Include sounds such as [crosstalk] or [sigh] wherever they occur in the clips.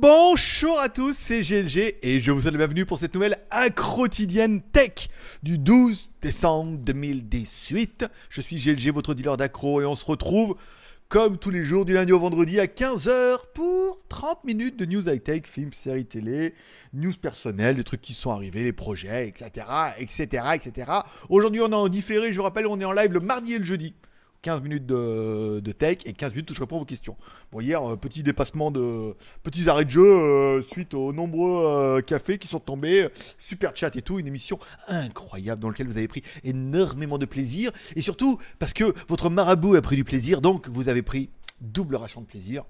Bonjour à tous, c'est GLG et je vous souhaite la bienvenue pour cette nouvelle accrotidienne tech du 12 décembre 2018. Je suis GLG, votre dealer d'accro et on se retrouve comme tous les jours du lundi au vendredi à 15h pour 30 minutes de news high-tech, films, séries télé, news personnelles, des trucs qui sont arrivés, les projets, etc. etc. etc. Aujourd'hui on est en différé, je vous rappelle, on est en live le mardi et le jeudi. 15 minutes de, de tech et 15 minutes où je réponds vos questions. Bon, hier, petit dépassement de. Petits arrêts de jeu euh, suite aux nombreux euh, cafés qui sont tombés. Super chat et tout. Une émission incroyable dans laquelle vous avez pris énormément de plaisir. Et surtout, parce que votre marabout a pris du plaisir, donc vous avez pris double ration de plaisir.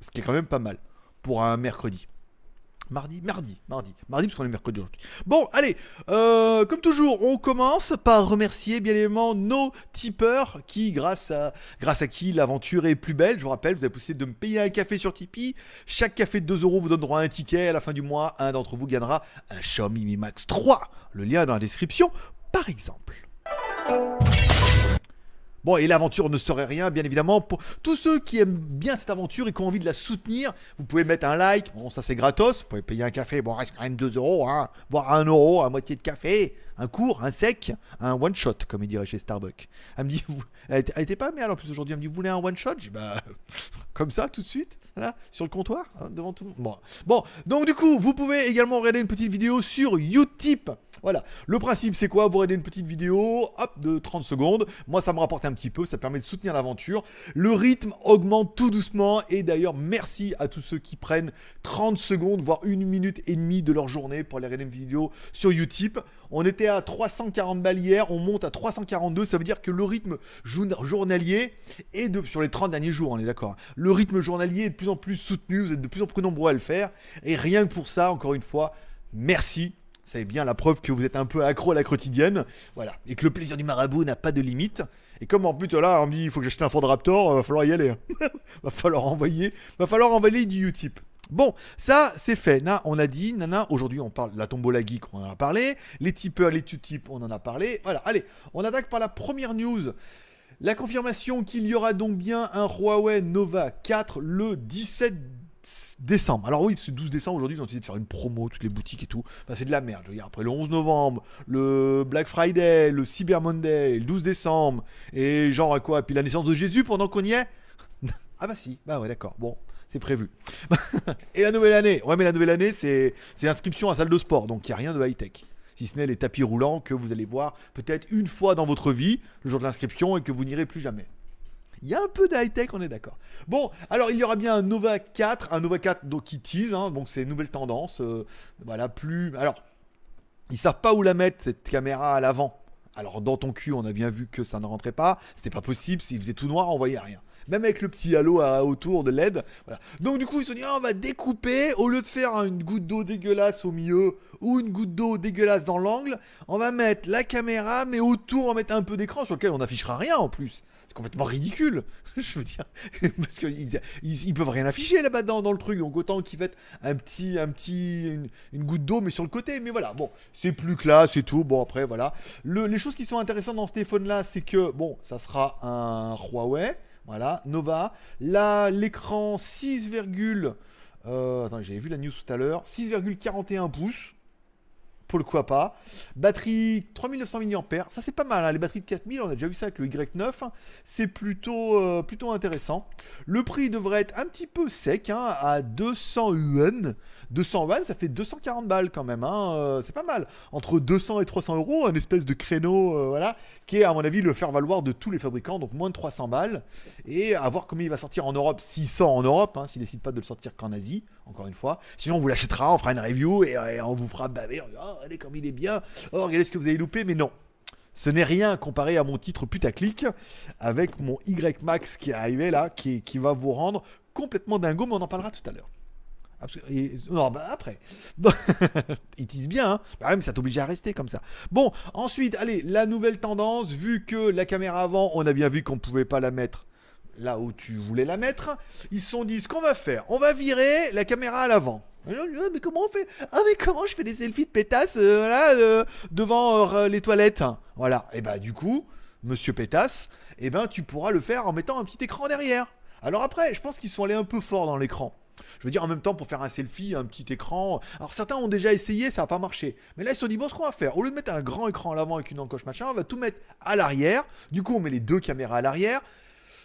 Ce qui est quand même pas mal pour un mercredi. Mardi, mardi, mardi, mardi parce qu'on est mercredi aujourd'hui. Bon, allez, euh, comme toujours, on commence par remercier bien évidemment nos tipeurs qui, grâce à, grâce à qui l'aventure est plus belle. Je vous rappelle, vous avez possibilité de me payer un café sur Tipeee. Chaque café de 2 euros vous donne droit à un ticket. À la fin du mois, un d'entre vous gagnera un Xiaomi Mi Max 3. Le lien est dans la description, par exemple. Et l'aventure ne serait rien, bien évidemment. Pour tous ceux qui aiment bien cette aventure et qui ont envie de la soutenir, vous pouvez mettre un like. Bon, ça c'est gratos. Vous pouvez payer un café. Bon, reste quand même 2 euros, hein, voire 1 euro, à moitié de café. Un court, un sec, un one shot, comme il dirait chez Starbucks. Elle me dit, elle, était, pas mal en plus aujourd'hui. Elle me dit, vous voulez un one shot? Je dis, bah, [laughs] comme ça, tout de suite, là, sur le comptoir, hein, devant tout le monde. Bon. bon, donc du coup, vous pouvez également regarder une petite vidéo sur Utip. Voilà, le principe c'est quoi? Vous regardez une petite vidéo, hop, de 30 secondes. Moi, ça me rapporte un petit peu, ça permet de soutenir l'aventure. Le rythme augmente tout doucement. Et d'ailleurs, merci à tous ceux qui prennent 30 secondes, voire une minute et demie de leur journée pour aller regarder une vidéo sur Utip. On était à 340 balles hier, on monte à 342. Ça veut dire que le rythme journalier est de, sur les 30 derniers jours, on est d'accord. Le rythme journalier est de plus en plus soutenu, vous êtes de plus en plus nombreux à le faire. Et rien que pour ça, encore une fois, merci c'est bien la preuve que vous êtes un peu accro à la quotidienne. Voilà. Et que le plaisir du marabout n'a pas de limite. Et comme en plus, là, on me dit il faut que j'achète un Ford Raptor, euh, va falloir y aller. [laughs] va falloir envoyer. Va falloir envoyer du Utip. Bon, ça c'est fait. Na, on a dit, nana, aujourd'hui on parle de la tombola geek, on en a parlé. Les tipeurs, les tutip, on en a parlé. Voilà, allez, on attaque par la première news. La confirmation qu'il y aura donc bien un Huawei Nova 4 le 17 décembre. Alors oui, c'est 12 décembre aujourd'hui, ils ont décidé de faire une promo, toutes les boutiques et tout. C'est de la merde. Je veux dire, après le 11 novembre, le Black Friday, le Cyber Monday, le 12 décembre, et genre à quoi Puis la naissance de Jésus pendant qu'on y est [laughs] Ah bah si, bah ouais, d'accord. Bon, c'est prévu. [laughs] et la nouvelle année Ouais, mais la nouvelle année, c'est inscription à salle de sport, donc il n'y a rien de high-tech si ce n'est les tapis roulants que vous allez voir peut-être une fois dans votre vie, le jour de l'inscription, et que vous n'irez plus jamais. Il y a un peu de high-tech, on est d'accord. Bon, alors il y aura bien un Nova 4, un Nova 4 donc, qui tease, hein, donc c'est une nouvelle tendance. euh, voilà, plus. Alors, ils savent pas où la mettre, cette caméra à l'avant. Alors, dans ton cul, on a bien vu que ça ne rentrait pas. C'était pas possible, s'il faisait tout noir, on voyait rien. Même avec le petit halo autour de LED. Donc, du coup, ils se sont dit, ah, on va découper, au lieu de faire une goutte d'eau dégueulasse au milieu ou une goutte d'eau dégueulasse dans l'angle, on va mettre la caméra, mais autour, on va mettre un peu d'écran sur lequel on n'affichera rien en plus. C'est complètement ridicule. [laughs] Je veux dire, [laughs] parce qu'ils ils, peuvent rien afficher là-bas dans, le truc, donc autant qu'ils mettent un petit, un petit, une, goutte d'eau, mais sur le côté. Mais voilà, bon, c'est plus classe et tout. Bon, après, voilà. Le- les choses qui sont intéressantes dans ce téléphone-là, c'est que, bon, ça sera un Huawei, voilà, Nova. Là, l'écran 6, euh, attends, j'avais vu la news tout à l'heure, 6,41 pouces pourquoi pas. Batterie 3900 mAh, ça c'est pas mal, hein. les batteries de 4000, on a déjà vu ça avec le Y9, c'est plutôt, euh, plutôt intéressant. Le prix devrait être un petit peu sec, hein, à 200 yuan. 200 yuan, ça fait 240 balles quand même, hein, euh, c'est pas mal. Entre 200 et 300 euros, un espèce de créneau, euh, voilà, qui est à mon avis le faire valoir de tous les fabricants, donc moins de 300 balles. Et à voir comment il va sortir en Europe, s'il sort en Europe, hein, s'il décide pas de le sortir qu'en Asie, encore une fois. Sinon, on vous l'achètera, on fera une review et, on vous fera baver. Regardez comme il est bien. Oh, regardez ce que vous avez loupé, mais non. Ce n'est rien comparé à mon titre putaclic avec mon Y Max qui est arrivé là, qui, qui va vous rendre complètement dingo, mais on en parlera tout à l'heure. Non, bah après. [laughs] Ils disent bien, hein. Bah mais ça t'oblige à rester comme ça. Bon, ensuite, allez, la nouvelle tendance, vu que la caméra avant, on a bien vu qu'on pouvait pas la mettre là où tu voulais la mettre, ils se sont dit ce qu'on va faire, on va virer la caméra à l'avant. Ah, mais comment on fait? Ah mais comment je fais des selfies de pétasse euh, là, euh, devant euh, les toilettes? Voilà. Et bah du coup, Monsieur Pétasse, eh ben tu pourras le faire en mettant un petit écran derrière. Alors après, je pense qu'ils sont allés un peu fort dans l'écran. Je veux dire, en même temps, pour faire un selfie, un petit écran. Alors, certains ont déjà essayé, ça n'a pas marché. Mais là, ils se sont dit, bon, ce qu'on va faire, au lieu de mettre un grand écran à l'avant avec une encoche machin, on va tout mettre à l'arrière. Du coup, on met les deux caméras à l'arrière.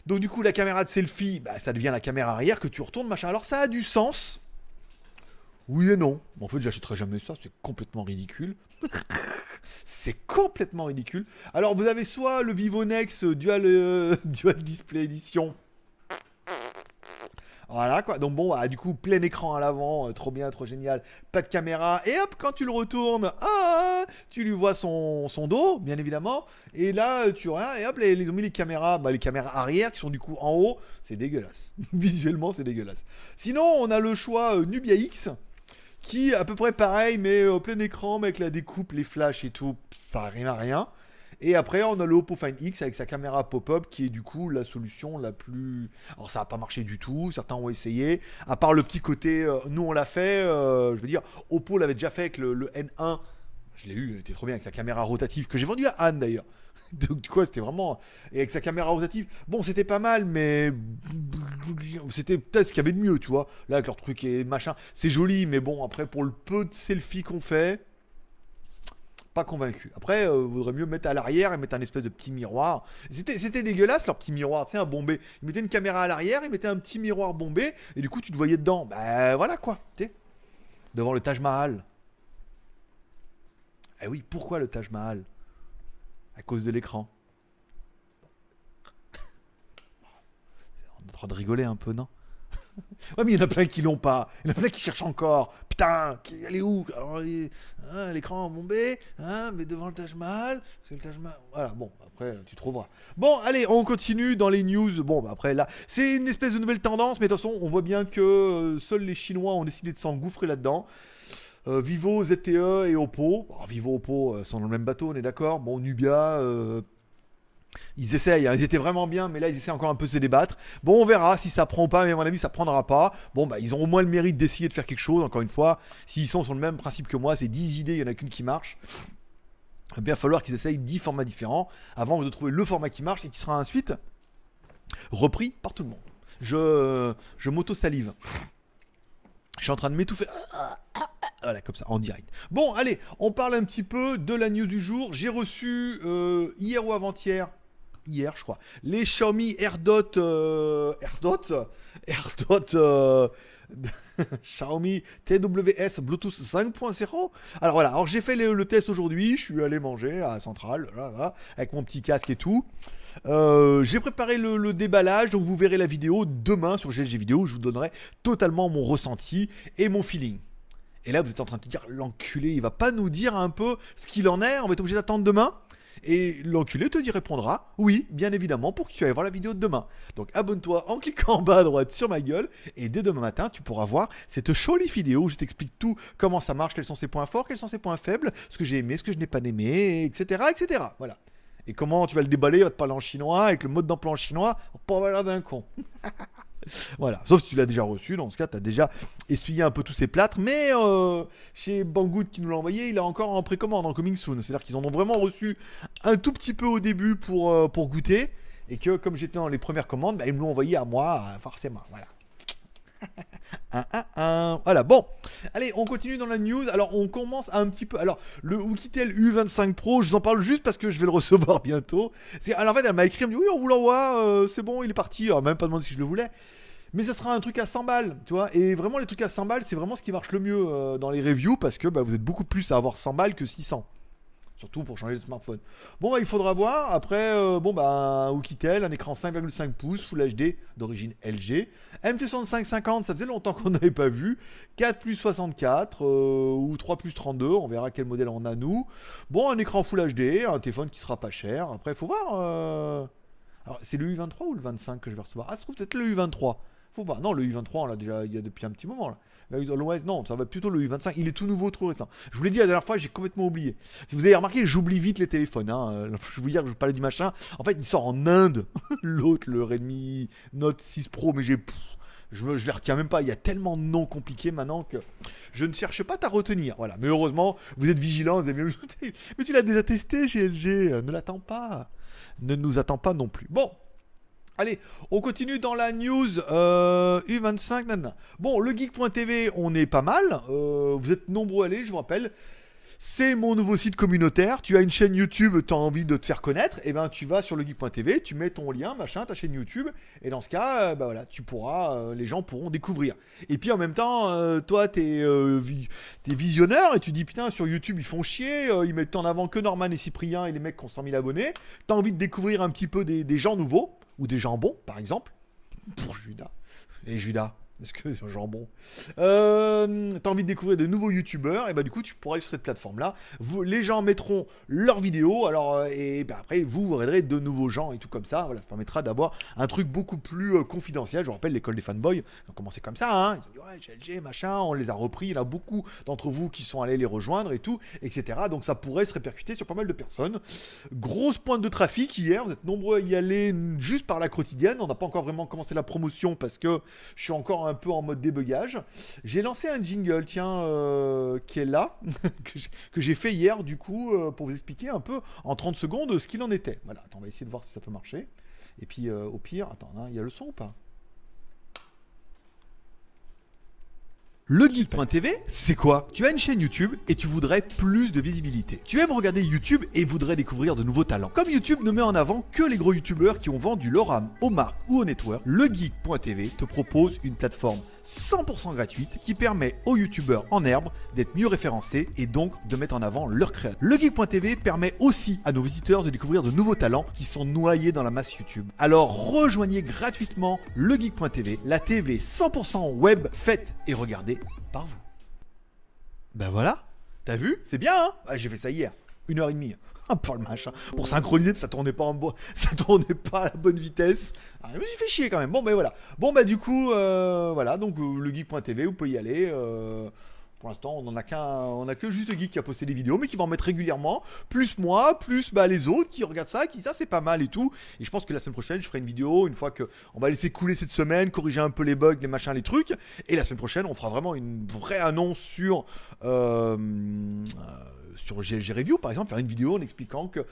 Donc, du coup, la caméra de selfie, bah, ça devient la caméra arrière que tu retournes, machin. Alors, ça a du sens. Oui et non. En fait, j'achèterai jamais ça, c'est complètement ridicule. [laughs] c'est complètement ridicule. Alors, vous avez soit le Vivonex Dual, euh, [laughs] Dual Display Edition voilà quoi. Donc bon, du coup, plein écran à l'avant, euh, trop bien, trop génial. Pas de caméra. Et hop, quand tu le retournes, ah, tu lui vois son, dos, bien évidemment. Et là, tu rien. Et hop, les, ils ont mis les caméras, bah, les caméras arrière qui sont du coup en haut. C'est dégueulasse. [laughs] Visuellement, c'est dégueulasse. Sinon, on a le choix euh, Nubia X qui à peu près pareil, mais au euh, plein écran, mais avec la découpe, les flashs et tout, ça rime à rien. Et après, on a le Oppo Find X avec sa caméra pop-up qui est du coup la solution la plus. Alors, ça n'a pas marché du tout. Certains ont essayé. À part le petit côté, euh, nous on l'a fait. Euh, je veux dire, Oppo l'avait déjà fait avec le, N1. Je l'ai eu, il était trop bien avec sa caméra rotative que j'ai vendu à Anne d'ailleurs. Donc, du coup, c'était vraiment. Et avec sa caméra rotative, bon, c'était pas mal, mais. C'était peut-être ce qu'il y avait de mieux, tu vois. Là, avec leur truc et machin, c'est joli, mais bon, après, pour le peu de selfies qu'on fait pas convaincu. Après, euh, vaudrait mieux mettre à l'arrière et mettre un espèce de petit miroir. C'était dégueulasse leur petit miroir, c'est un bombé. Ils mettaient une caméra à l'arrière, ils mettaient un petit miroir bombé, et du coup tu te voyais dedans. Bah voilà quoi, tu devant le Taj Mahal. Eh oui, pourquoi le Taj Mahal? À cause de l'écran. [coughs] On est en train de rigoler un peu, non? [laughs] Ouais, mais il y en a plein qui l'ont pas. Il y en a plein qui cherchent encore. Putain, elle est où? Hein, L'écran bombé, hein, mais devant le Taj Mahal. C'est le Taj Mahal. Voilà, bon, après, tu trouveras. Bon, allez, on continue dans les news. Bon, bah, après, là, c'est une espèce de nouvelle tendance, mais de toute façon, on voit bien que euh, seuls les Chinois ont décidé de s'engouffrer là-dedans. Euh, Vivo, ZTE et Oppo. Vivo, Oppo euh, sont dans le même bateau, on est d'accord. Bon, Nubia, ils essayent, hein. ils étaient vraiment bien, mais là ils essaient encore un peu de se débattre. Bon, on verra si ça prend pas, mais à mon avis ça prendra pas. Bon, bah ils ont au moins le mérite d'essayer de faire quelque chose, encore une fois. S'ils sont sur le même principe que moi, c'est 10 idées, il y en a qu'une qui marche. Il va bien falloir qu'ils essayent 10 formats différents avant de trouver le format qui marche et qui sera ensuite repris par tout le monde. Je, je m'auto-salive. Je suis en train de m'étouffer. Voilà, comme ça, en direct. Bon, allez, on parle un petit peu de la news du jour. J'ai reçu euh, hier ou avant-hier, hier, je crois. Les Xiaomi AirDot, euh, AirDot, AirDot, euh, [laughs] Xiaomi TWS Bluetooth 5.0. Alors voilà, alors j'ai fait le, test aujourd'hui, je suis allé manger à Centrale, avec mon petit casque et tout. J'ai préparé le, déballage, donc vous verrez la vidéo demain sur GLG Vidéo, je vous donnerai totalement mon ressenti et mon feeling. Et là, vous êtes en train de dire, l'enculé, il va pas nous dire un peu ce qu'il en est, on va être obligé d'attendre demain? Et l'enculé te dit répondra oui, bien évidemment, pour que tu ailles voir la vidéo de demain. Donc abonne-toi en cliquant en bas à droite sur ma gueule. Et dès demain matin, tu pourras voir cette jolie vidéo où je t'explique tout, comment ça marche, quels sont ses points forts, quels sont ses points faibles, ce que j'ai aimé, ce que je n'ai pas aimé, etc. etc. Voilà. Et comment tu vas le déballer, il va te parler en chinois, avec le mode d'emploi en chinois, pour pas l'air d'un con. [laughs] [laughs] Voilà, sauf si tu l'as déjà reçu, dans ce cas, tu as déjà essuyé un peu tous ces plâtres, mais euh, chez Banggood qui nous l'a envoyé, il est encore en précommande, en coming soon. C'est-à-dire qu'ils en ont vraiment reçu un tout petit peu au début pour, euh, goûter, et que comme j'étais dans les premières commandes, bah, ils me l'ont envoyé à moi, euh, forcément. Voilà. Voilà, bon. Allez, on continue dans la news. Alors, on commence un petit peu. Alors, le Oukitel U25 Pro, je vous en parle juste parce que je vais le [laughs] recevoir bientôt. Alors, en fait, elle m'a écrit, elle me dit Oui, on vous l'envoie, euh, c'est bon, il est parti. Alors, même pas demandé si je le voulais. Mais ça sera un truc à 100 balles, tu vois. Et vraiment, les trucs à 100 balles, c'est vraiment ce qui marche le mieux euh, dans les reviews parce que bah, vous êtes beaucoup plus à avoir 100 balles que 600. Surtout pour changer de smartphone. Bon, bah, il faudra voir. Après, euh, bon, bah, Oukitel, un écran 5,5 pouces, Full HD d'origine LG. MT6550, ça faisait longtemps qu'on n'avait pas vu. 4 plus 64 euh, ou 3 plus 32, on verra quel modèle on a nous. Bon, un écran Full HD, un téléphone qui sera pas cher. Après, il faut voir. Euh, alors, c'est le U23 ou le 25 que je vais recevoir? Ah, ça se trouve peut-être le U23. Faut voir. Non, le U23, on l'a déjà il y a depuis un petit moment. Là. Non, ça va plutôt le U25. Il est tout nouveau, trop récent. Je vous l'ai dit la dernière fois, j'ai complètement oublié. Si vous avez remarqué, j'oublie vite les téléphones. Hein. [laughs] Je vous dire que je parlais du machin. En fait, il sort en Inde. [laughs] L'autre, le Redmi Note 6 Pro, mais j'ai. Je, ne les retiens même pas. Il y a tellement de noms compliqués maintenant que je ne cherche pas à retenir. Voilà. Mais heureusement, vous êtes vigilants. Vous avez. [laughs] Mais tu l'as déjà testé, GLG. Ne l'attends pas. Ne nous attends pas non plus. Bon. Allez, on continue dans la news euh, U25. Bon, le geek.tv, on est pas mal. Euh, vous êtes nombreux à aller, je vous rappelle. C'est mon nouveau site communautaire. Tu as une chaîne YouTube, tu as envie de te faire connaître, et eh ben tu vas sur le geek.tv, tu mets ton lien, machin, ta chaîne YouTube, et dans ce cas, euh, bah voilà, tu pourras, les gens pourront découvrir. Et puis en même temps, toi, tu es, visionneur, et tu dis putain, sur YouTube, ils font chier, ils mettent en avant que Norman et Cyprien et les mecs qui ont 100 000 abonnés. Tu as envie de découvrir un petit peu des gens nouveaux ou des jambons, par exemple, pour Judas. Et Judas, est-ce que c'est un jambon euh, T'as envie de découvrir de nouveaux youtubeurs Et bah du coup tu pourras aller sur cette plateforme là. les gens mettront leurs vidéos. Alors euh, et bah, après vous vous de nouveaux gens et tout comme ça. Voilà, ça permettra d'avoir un truc beaucoup plus euh, confidentiel. Je vous rappelle l'école des fanboys. Ils ont commencé comme ça. Hein. Ils ont dit ouais GLG machin. On les a repris. Il y a beaucoup d'entre vous qui sont allés les rejoindre et tout, etc. Donc ça pourrait se répercuter sur pas mal de personnes. Grosse pointe de trafic hier. Vous êtes nombreux à y aller juste par la quotidienne. On n'a pas encore vraiment commencé la promotion parce que je suis encore un peu en mode débugage. J'ai lancé un jingle, tiens, euh, qui est là, [laughs] que j'ai fait hier, du coup, euh, pour vous expliquer un peu en 30 secondes ce qu'il en était. Voilà, attends, on va essayer de voir si ça peut marcher. Et puis, euh, au pire, attends, hein, il y a le son ou pas? Le geek.tv, c'est quoi? Tu as une chaîne YouTube et tu voudrais plus de visibilité. Tu aimes regarder YouTube et voudrais découvrir de nouveaux talents. Comme YouTube ne met en avant que les gros YouTubeurs qui ont vendu leur âme aux marques ou aux networks, le geek.tv te propose une plateforme 100% gratuite qui permet aux youtubeurs en herbe d'être mieux référencés et donc de mettre en avant leur création. Le Geek.tv permet aussi à nos visiteurs de découvrir de nouveaux talents qui sont noyés dans la masse YouTube. Alors rejoignez gratuitement le Geek.tv, la TV 100% web faite et regardée par vous. Ben voilà, t'as vu C'est bien, hein? Ah, J'ai fait ça hier, une heure et demie. Pour le machin, pour synchroniser, ça tournait pas en bois, [laughs] ça tournait pas à la bonne vitesse. Ah, je me suis fait chier quand même. Bon, ben voilà. Bon, bah du coup, euh, voilà, donc euh, le geek.tv, vous pouvez y aller. Euh, pour l'instant, on a qu'un, on a que juste Geek qui a posté des vidéos, mais qui va en mettre régulièrement. Plus moi, plus bah, les autres qui regardent ça, qui ça c'est pas mal et tout. Et je pense que la semaine prochaine, je ferai une vidéo une fois que on va laisser couler cette semaine, corriger un peu les bugs, les machins, les trucs. Et la semaine prochaine, on fera vraiment une vraie annonce sur sur GLG Review, par exemple, faire une vidéo en expliquant que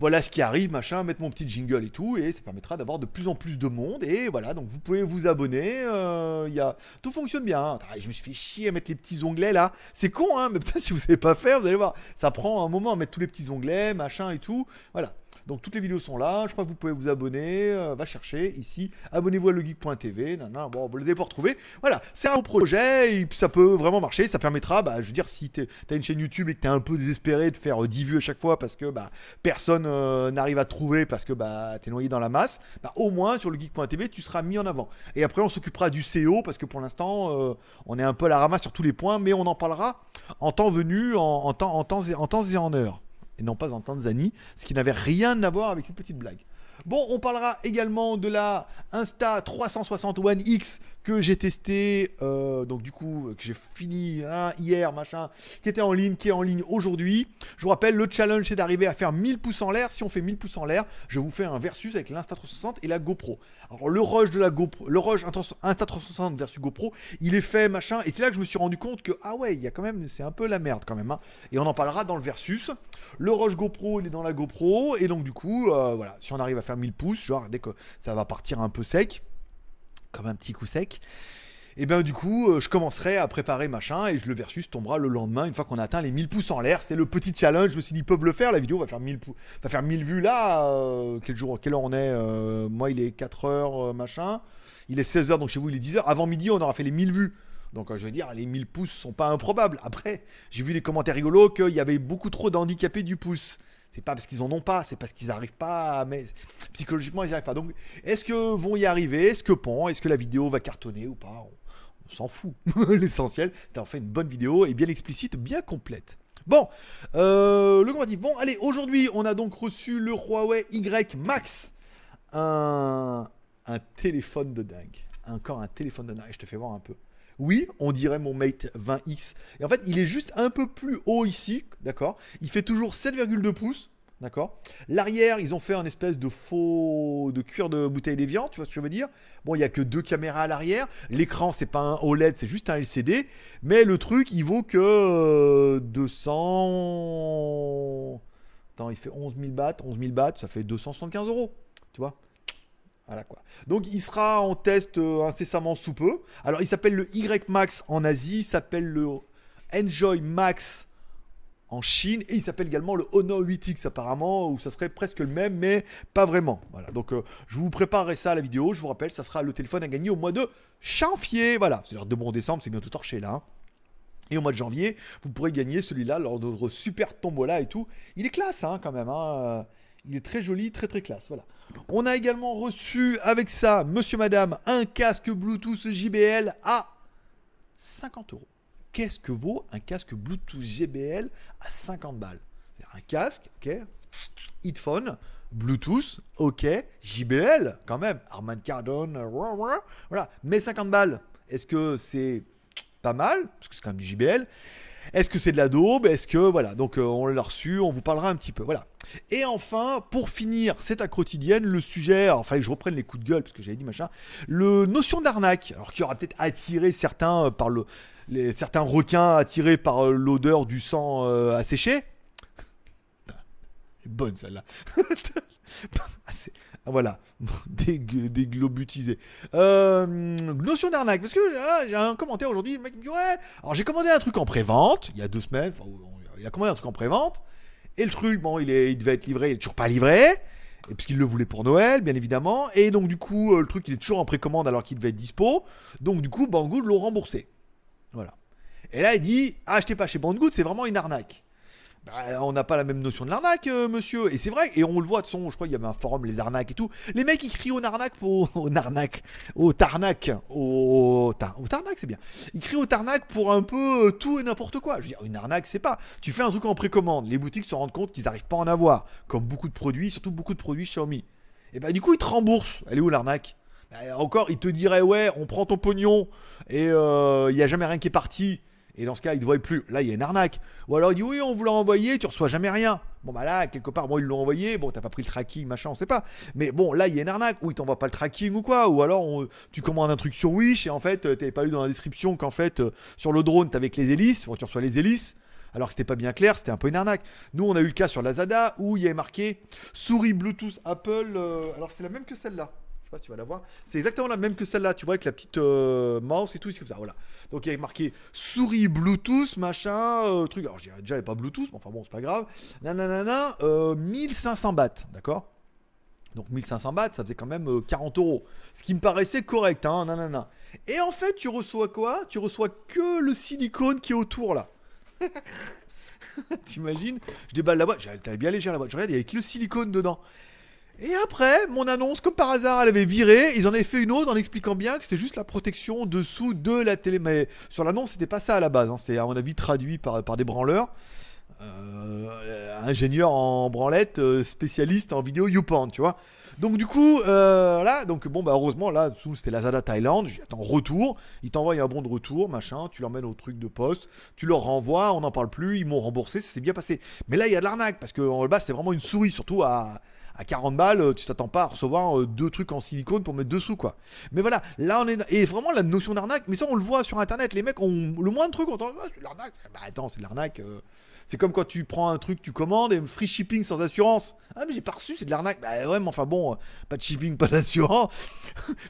voilà ce qui arrive, machin, mettre mon petit jingle et tout, et ça permettra d'avoir de plus en plus de monde. Et voilà, donc vous pouvez vous abonner. Euh, y. Tout fonctionne bien. Hein. Je me suis fait chier à mettre les petits onglets là. C'est con, hein, mais peut-être si vous savez pas faire, vous allez voir. Ça prend un moment à mettre tous les petits onglets, machin et tout. Voilà. Donc toutes les vidéos sont là. Je crois que vous pouvez vous abonner. Euh, va chercher ici. Abonnez-vous à legeek.tv. Bon, vous les avez retrouver. Voilà, c'est un projet et ça peut vraiment marcher. Ça permettra, bah, je veux dire, si tu as une chaîne YouTube et que tu es un peu désespéré de faire 10 euh, vues à chaque fois parce que bah, personne euh, n'arrive à trouver parce que bah, tu es noyé dans la masse, bah, au moins sur legeek.tv, tu seras mis en avant. Et après, on s'occupera du SEO parce que pour l'instant, on est un peu à la ramasse sur tous les points, mais on en parlera en temps venu, en, temps, en temps et en heure et non pas en Tanzanie, ce qui n'avait rien à voir avec cette petite blague. Bon, on parlera également de la Insta 360 One X que j'ai testé, euh, donc du coup, que j'ai fini hein, hier, machin, qui était en ligne, qui est en ligne aujourd'hui. Je vous rappelle, le challenge, c'est d'arriver à faire 1000 pouces en l'air. Si on fait 1000 pouces en l'air, je vous fais un versus avec l'Insta360 et la GoPro. Alors, le rush de la GoPro, le rush Insta360 versus GoPro, il est fait, machin, et c'est là que je me suis rendu compte que, ah ouais, il y a quand même, c'est un peu la merde quand même, hein. Et on en parlera dans le versus. Le rush GoPro, il est dans la GoPro, et donc du coup, euh, voilà, si on arrive à faire 1000 pouces, genre, dès que ça va partir un peu sec, comme un petit coup sec. Et bien du coup, euh, je commencerai à préparer machin et le versus tombera le lendemain une fois qu'on a atteint les 1000 pouces en l'air. C'est le petit challenge. Je me suis dit, ils peuvent le faire. La vidéo va faire 1000, va faire 1000 vues là. Euh, quel jour, quelle heure on est euh, Moi, il est 4 heures machin. Il est 16 heures, donc chez vous, il est 10 heures. Avant midi, on aura fait les 1000 vues. Donc je veux dire, les 1000 pouces sont pas improbables. Après, j'ai vu des commentaires rigolos qu'il y avait beaucoup trop d'handicapés du pouce. C'est pas parce qu'ils en ont pas, c'est parce qu'ils n'arrivent pas, mais psychologiquement ils n'y arrivent pas. Donc, est-ce que vont y arriver? Est-ce que pont Est-ce que la vidéo va cartonner ou pas? On, s'en fout. [laughs] L'essentiel, en fait une bonne vidéo et bien explicite, bien complète. Bon, euh, le grand dit bon, allez, aujourd'hui on a donc reçu le Huawei Y Max, un, téléphone de dingue. encore un téléphone de Je te fais voir un peu. Oui, on dirait mon Mate 20X. Et en fait, il est juste un peu plus haut ici, d'accord? Il fait toujours 7,2 pouces. D'accord? L'arrière, ils ont fait un espèce de faux de cuir de bouteille d'évian, tu vois ce que je veux dire? Bon, il n'y a que deux caméras à l'arrière. L'écran, c'est pas un OLED, c'est juste un LCD. Mais le truc, il vaut que 200. Euh, Attends, il fait 11 000 bahts. 11 000 bahts, ça fait 275 euros. Tu vois? Voilà quoi. Donc il sera en test euh, incessamment sous peu. Alors il s'appelle le Y Max en Asie, il s'appelle le Enjoy Max en Chine et il s'appelle également le Honor 8X apparemment où ça serait presque le même mais pas vraiment. Voilà donc euh, je vous préparerai ça à la vidéo. Je vous rappelle ça sera le téléphone à gagner au mois de janvier. Voilà c'est-à-dire de bon décembre c'est bientôt torché là. Hein. Et au mois de janvier, vous pourrez gagner celui-là lors de votre super tombola et tout. Il est classe hein, quand même. Hein. Il est très joli, très très classe. Voilà. On a également reçu avec ça, monsieur, madame, un casque Bluetooth JBL à 50 euros qu'est-ce que vaut un casque Bluetooth JBL à 50 balles? C'est un casque, ok, headphone, Bluetooth, ok, JBL quand même, Armand Cardone, voilà, mais 50 balles, est-ce que c'est pas mal? Parce que c'est quand même du JBL. Est-ce que c'est de la daube? Est-ce que voilà Donc euh, on l'a reçu, on vous parlera un petit peu. Voilà. Et enfin, pour finir cette quotidienne, le sujet, alors fallait je reprenne les coups de gueule parce que j'avais dit machin, le notion d'arnaque, alors qui aura peut-être attiré certains euh, par le certains requins attirés par euh, l'odeur du sang asséché. Bonne celle-là. [laughs] Ah, voilà, [laughs] des, des. Euh, notion d'arnaque, parce que ah, j'ai un commentaire aujourd'hui, le mec me dit ouais, alors j'ai commandé un truc en pré-vente, il y a deux semaines, il a commandé un truc en pré-vente, et le truc, bon, il, devait être livré, il est toujours pas livré, et puisqu'il le voulait pour Noël, bien évidemment, et donc du coup, le truc, il est toujours en précommande alors qu'il devait être dispo, donc du coup, Banggood l'ont remboursé. Voilà. Et là, il dit achetez pas chez Banggood, c'est vraiment une arnaque. Bah, on n'a pas la même notion de l'arnaque, euh, monsieur. Et c'est vrai, et on le voit de son, je crois qu'il y avait un forum, les arnaques et tout. Les mecs, ils crient au arnaque pour. [laughs] Au arnaque. Au tarnac. Au, au tarnac, c'est bien. Ils crient au tarnac pour un peu euh, tout et n'importe quoi. Je veux dire, une arnaque, c'est pas. Tu fais un truc en précommande. Les boutiques se rendent compte qu'ils n'arrivent pas à en avoir. Comme beaucoup de produits, surtout beaucoup de produits Xiaomi. Et bah, du coup, ils te remboursent. Elle est où l'arnaque? Bah, Encore, ils te diraient, ouais, on prend ton pognon et euh, il n'y a jamais rien qui est parti. Et dans ce cas, ils ne voient plus. Là, il y a une arnaque. Ou alors, il dit oui, on vous l'a envoyé, tu reçois jamais rien. Bon, bah là, quelque part, bon, ils l'ont envoyé. Bon, t'as pas pris le tracking, machin, on sait pas. Mais bon, là, il y a une arnaque. Ou ils t'envoient pas le tracking ou quoi. Ou alors, tu commandes un truc sur Wish et en fait, euh, t'avais pas eu dans la description qu'en fait, euh, sur le drone, t'avais que les hélices. Bon, tu reçois les hélices. Alors que c'était pas bien clair, c'était un peu une arnaque. Nous, on a eu le cas sur la Zada où il y avait marqué souris Bluetooth Apple. Euh, alors, c'est la même que celle-là tu vas la voir. C'est exactement la même que celle-là, tu vois, avec la petite euh, mouse et tout, c'est comme ça, voilà. Donc il y a marqué souris Bluetooth, machin, euh, truc. Alors j'ai déjà pas Bluetooth, mais enfin bon, c'est pas grave. Nanana, euh, 1500 bahts, d'accord? Donc 1500 bahts, ça faisait quand même 40 euh, euros. Ce qui me paraissait correct, hein, nanana. Et en fait, tu reçois quoi? Tu reçois que le silicone qui est autour là. [laughs] T'imagines? Je déballe la boîte, t'avais bien légère la boîte. Je regarde, il y avait que le silicone dedans. Et après, mon annonce, comme par hasard, elle avait viré. Ils en avaient fait une autre en expliquant bien que c'était juste la protection dessous de la télé. Mais sur l'annonce, c'était pas ça à la base. Hein. C'était, à mon avis, traduit par, par des branleurs. Euh, ingénieur en branlette, euh, spécialiste en vidéo YouPorn, tu vois. Donc du coup, euh, là, donc bon, bah heureusement, là, dessous, c'était Lazada Thaïlande. J'attends retour. Ils t'envoient un bon de retour, machin. Tu l'emmènes au truc de poste. Tu leur renvoies. On n'en parle plus. Ils m'ont remboursé. Ça s'est bien passé. Mais là, il y a de l'arnaque parce que en bas, c'est vraiment une souris, surtout à à 40 balles, tu t'attends pas à recevoir euh, deux trucs en silicone pour mettre dessous, quoi. Mais voilà, là on est. Et vraiment la notion d'arnaque, mais ça on le voit sur internet, les mecs ont le moins de trucs, on entend, ah, c'est de l'arnaque. Bah attends, c'est de l'arnaque. Euh. C'est comme quand tu prends un truc, tu commandes et free shipping sans assurance. Ah mais j'ai pas reçu, c'est de l'arnaque. Bah ouais, mais enfin bon, pas de shipping, [laughs] pas d'assurance,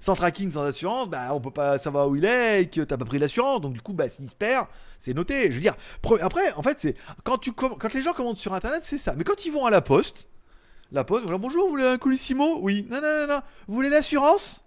sans tracking, sans assurance, bah on peut pas savoir où il est et que t'as pas pris l'assurance. Donc du coup, bah s'il se perd, c'est noté. Je veux dire, après, en fait, c'est quand les gens commandent sur internet, c'est ça. Mais quand ils vont à la poste, la poste, bonjour, vous voulez un colissimo Oui. Non, non, non, non. Vous voulez l'assurance?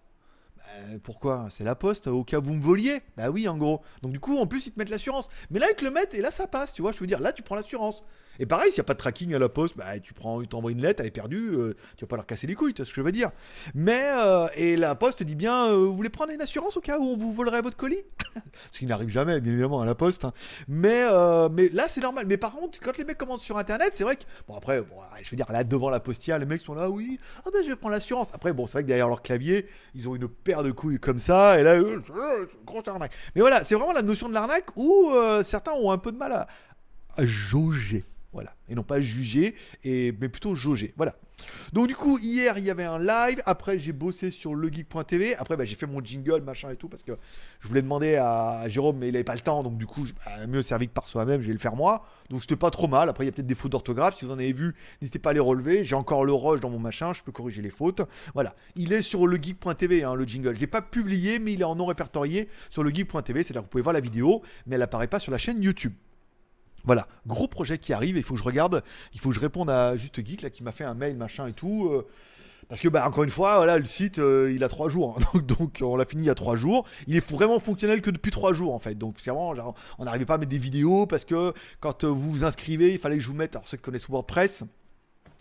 Bah, pourquoi? C'est la poste, au cas où vous me voliez Bah oui, en gros. Donc du coup, en plus, ils te mettent l'assurance. Mais là, ils te le mettent et là, ça passe, tu vois. Je veux dire, là, tu prends l'assurance. Et pareil, s'il n'y a pas de tracking à la poste, bah, tu prends, t'envoies une lettre, elle est perdue, euh, tu vas pas leur casser les couilles, tu vois ce que je veux dire. Mais, euh, et la poste dit bien, euh, vous voulez prendre une assurance au cas où on vous volerait votre colis? [laughs] Ce qui n'arrive jamais, bien évidemment, à la poste. hein. Mais, mais là, c'est normal. Mais par contre, quand les mecs commandent sur internet, c'est vrai que, bon, après, bon, je veux dire, là, devant la postière, les mecs sont là, oui, ah ben, je vais prendre l'assurance. Après, bon, c'est vrai que derrière leur clavier, ils ont une de couilles comme ça, et là, c'est grosse arnaque. Mais voilà, c'est vraiment la notion de l'arnaque où certains ont un peu de mal à jauger. Voilà. Et non pas juger, et, mais plutôt jauger. Voilà. Donc du coup, hier, il y avait un live. Après, j'ai bossé sur legeek.tv. Après, bah, j'ai fait mon jingle, machin et tout, parce que je voulais demander à Jérôme, mais il avait pas le temps. Donc du coup, bah, mieux servi que par soi-même, je vais le faire moi. Donc c'était pas trop mal. Après, il y a peut-être des fautes d'orthographe. Si vous en avez vu, n'hésitez pas à les relever. J'ai encore le rush dans mon machin. Je peux corriger les fautes. Voilà. Il est sur legeek.tv, hein, le jingle. Je l'ai pas publié, mais il est en non répertorié sur legeek.tv. C'est-à-dire que vous pouvez voir la vidéo, mais elle apparaît pas sur la chaîne YouTube. Voilà, gros projet qui arrive, il faut que je regarde, il faut que je réponde à Juste Geek là qui m'a fait un mail machin et tout. euh, parce que bah encore une fois, voilà, le site euh, il a trois jours, hein. [laughs] donc, on l'a fini il y a trois jours. Il est vraiment fonctionnel que depuis trois jours en fait. Donc c'est on n'arrivait pas à mettre des vidéos parce que quand euh, vous vous inscrivez, il fallait que je vous mette, alors ceux qui connaissent WordPress,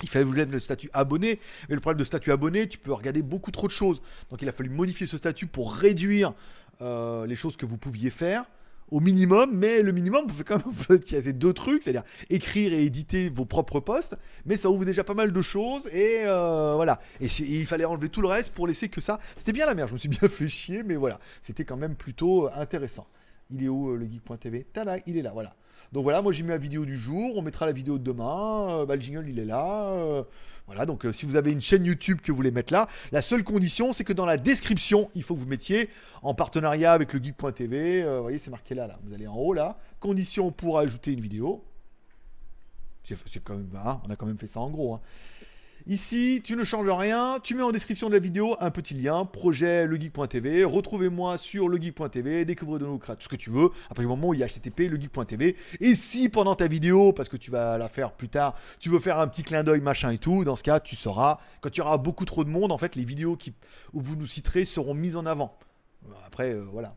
il fallait vous mettre le statut abonné, mais le problème de statut abonné, tu peux regarder beaucoup trop de choses. Donc il a fallu modifier ce statut pour réduire les choses que vous pouviez faire au minimum, mais le minimum, vous faites quand même ces deux trucs, c'est-à-dire écrire et éditer vos propres posts, mais ça ouvre déjà pas mal de choses, et euh, voilà. Et, il fallait enlever tout le reste pour laisser que ça. C'était bien la merde, je me suis bien [laughs] fait chier, mais voilà, c'était quand même plutôt intéressant. Il est où euh, le geek.tv Tada, il est là, voilà. Donc voilà, moi j'ai mis la vidéo du jour, on mettra la vidéo de demain, euh, bah, le jingle il est là. euh, voilà, donc euh, si vous avez une chaîne YouTube que vous voulez mettre là, la seule condition c'est que dans la description, il faut que vous mettiez en partenariat avec le geek.tv, vous voyez c'est marqué là, là, vous allez en haut là, condition pour ajouter une vidéo. C'est quand même, hein, on a quand même fait ça en gros. hein. Ici, tu ne changes rien, tu mets en description de la vidéo un petit lien, projet legeek.tv, retrouvez-moi sur legeek.tv, découvrez de nouveaux créateurs, ce que tu veux, à partir moment où il y a http legeek.tv, et si pendant ta vidéo, parce que tu vas la faire plus tard, tu veux faire un petit clin d'œil, machin et tout, dans ce cas, tu sauras, quand il y aura beaucoup trop de monde, en fait, les vidéos où vous nous citerez seront mises en avant. Après, euh, voilà,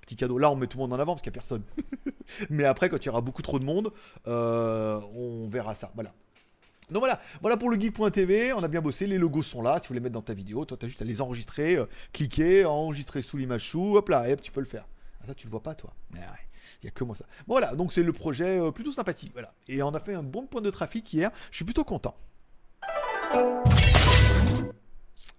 petit cadeau, là on met tout le monde en avant parce qu'il n'y a personne. [laughs] Mais après, quand il y aura beaucoup trop de monde, euh, on verra ça, voilà. Donc voilà, voilà pour le geek.tv, on a bien bossé, les logos sont là, si vous les mettre dans ta vidéo, toi t'as juste à les enregistrer, euh, cliquer, enregistrer sous l'image chou, hop là, et hop, tu peux le faire. Ah ça tu le vois pas toi ouais, il y a que moi ça. Bon, voilà, donc c'est le projet euh, plutôt sympathique, voilà. Et on a fait un bon point de trafic hier, je suis plutôt content.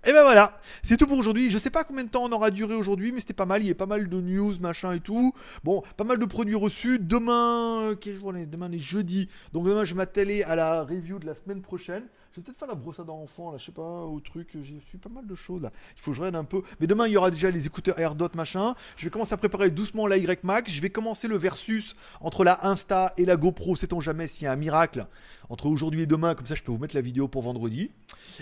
Et ben voilà, c'est tout pour aujourd'hui. Je sais pas combien de temps on aura duré aujourd'hui, mais c'était pas mal. Il y a pas mal de news, machin et tout. Bon, pas mal de produits reçus. Demain, euh, quel jour on est? Demain, est jeudi. Donc demain, je vais m'atteler à la review de la semaine prochaine. Je vais peut-être faire la brosse à dents enfant, là, je sais pas, au truc. J'ai su pas mal de choses là. Il faut que je regarde un peu. Mais demain, il y aura déjà les écouteurs AirDot, machin. Je vais commencer à préparer doucement la Y Max. Je vais commencer le versus entre la Insta et la GoPro. Sait-on jamais s'il y a un miracle entre aujourd'hui et demain. Comme ça, je peux vous mettre la vidéo pour vendredi.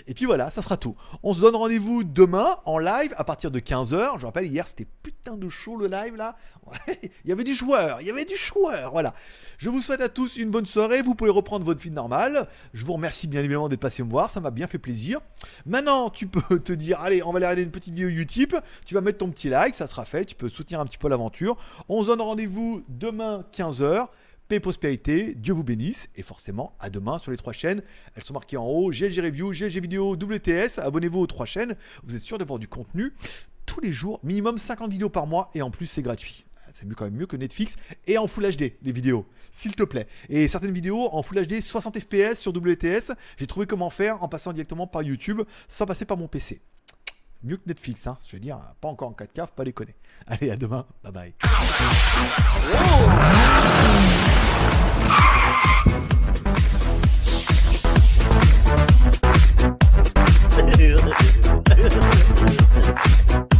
Et puis voilà, ça sera tout. On se donne rendez-vous demain en live à partir de 15h. Je rappelle, hier c'était putain de chaud le live là. [laughs] Il y avait du joueur, il y avait du joueur. Voilà. Je vous souhaite à tous une bonne soirée. Vous pouvez reprendre votre vie normale. Je vous remercie bien évidemment d'être passé me voir. Ça m'a bien fait plaisir. Maintenant, tu peux [laughs] te dire, allez, on va aller regarder une petite vidéo YouTube. Tu vas mettre ton petit like, ça sera fait. Tu peux soutenir un petit peu l'aventure. On se donne rendez-vous demain 15h. Paix et prospérité, Dieu vous bénisse, et forcément à demain sur les trois chaînes. Elles sont marquées en haut, GLG Review, GLG Vidéo, WTS. Abonnez-vous aux trois chaînes, vous êtes sûr d'avoir du contenu tous les jours, minimum 50 vidéos par mois, et en plus c'est gratuit c'est mieux quand même mieux que Netflix, et en Full HD, les vidéos, s'il te plaît. Et certaines vidéos en Full HD 60 FPS sur WTS, j'ai trouvé comment faire en passant directement par YouTube, sans passer par mon PC. Mieux que Netflix, hein, je veux dire, pas encore en 4K, faut pas déconner. [laughs] Allez, à demain, bye bye. [laughs]